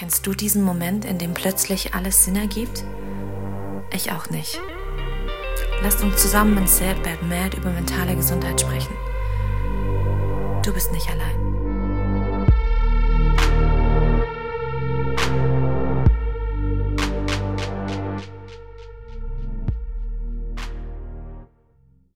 Kennst du diesen Moment, in dem plötzlich alles Sinn ergibt? Ich auch nicht. Lasst uns zusammen in Sad Bad Mad über mentale Gesundheit sprechen. Du bist nicht allein.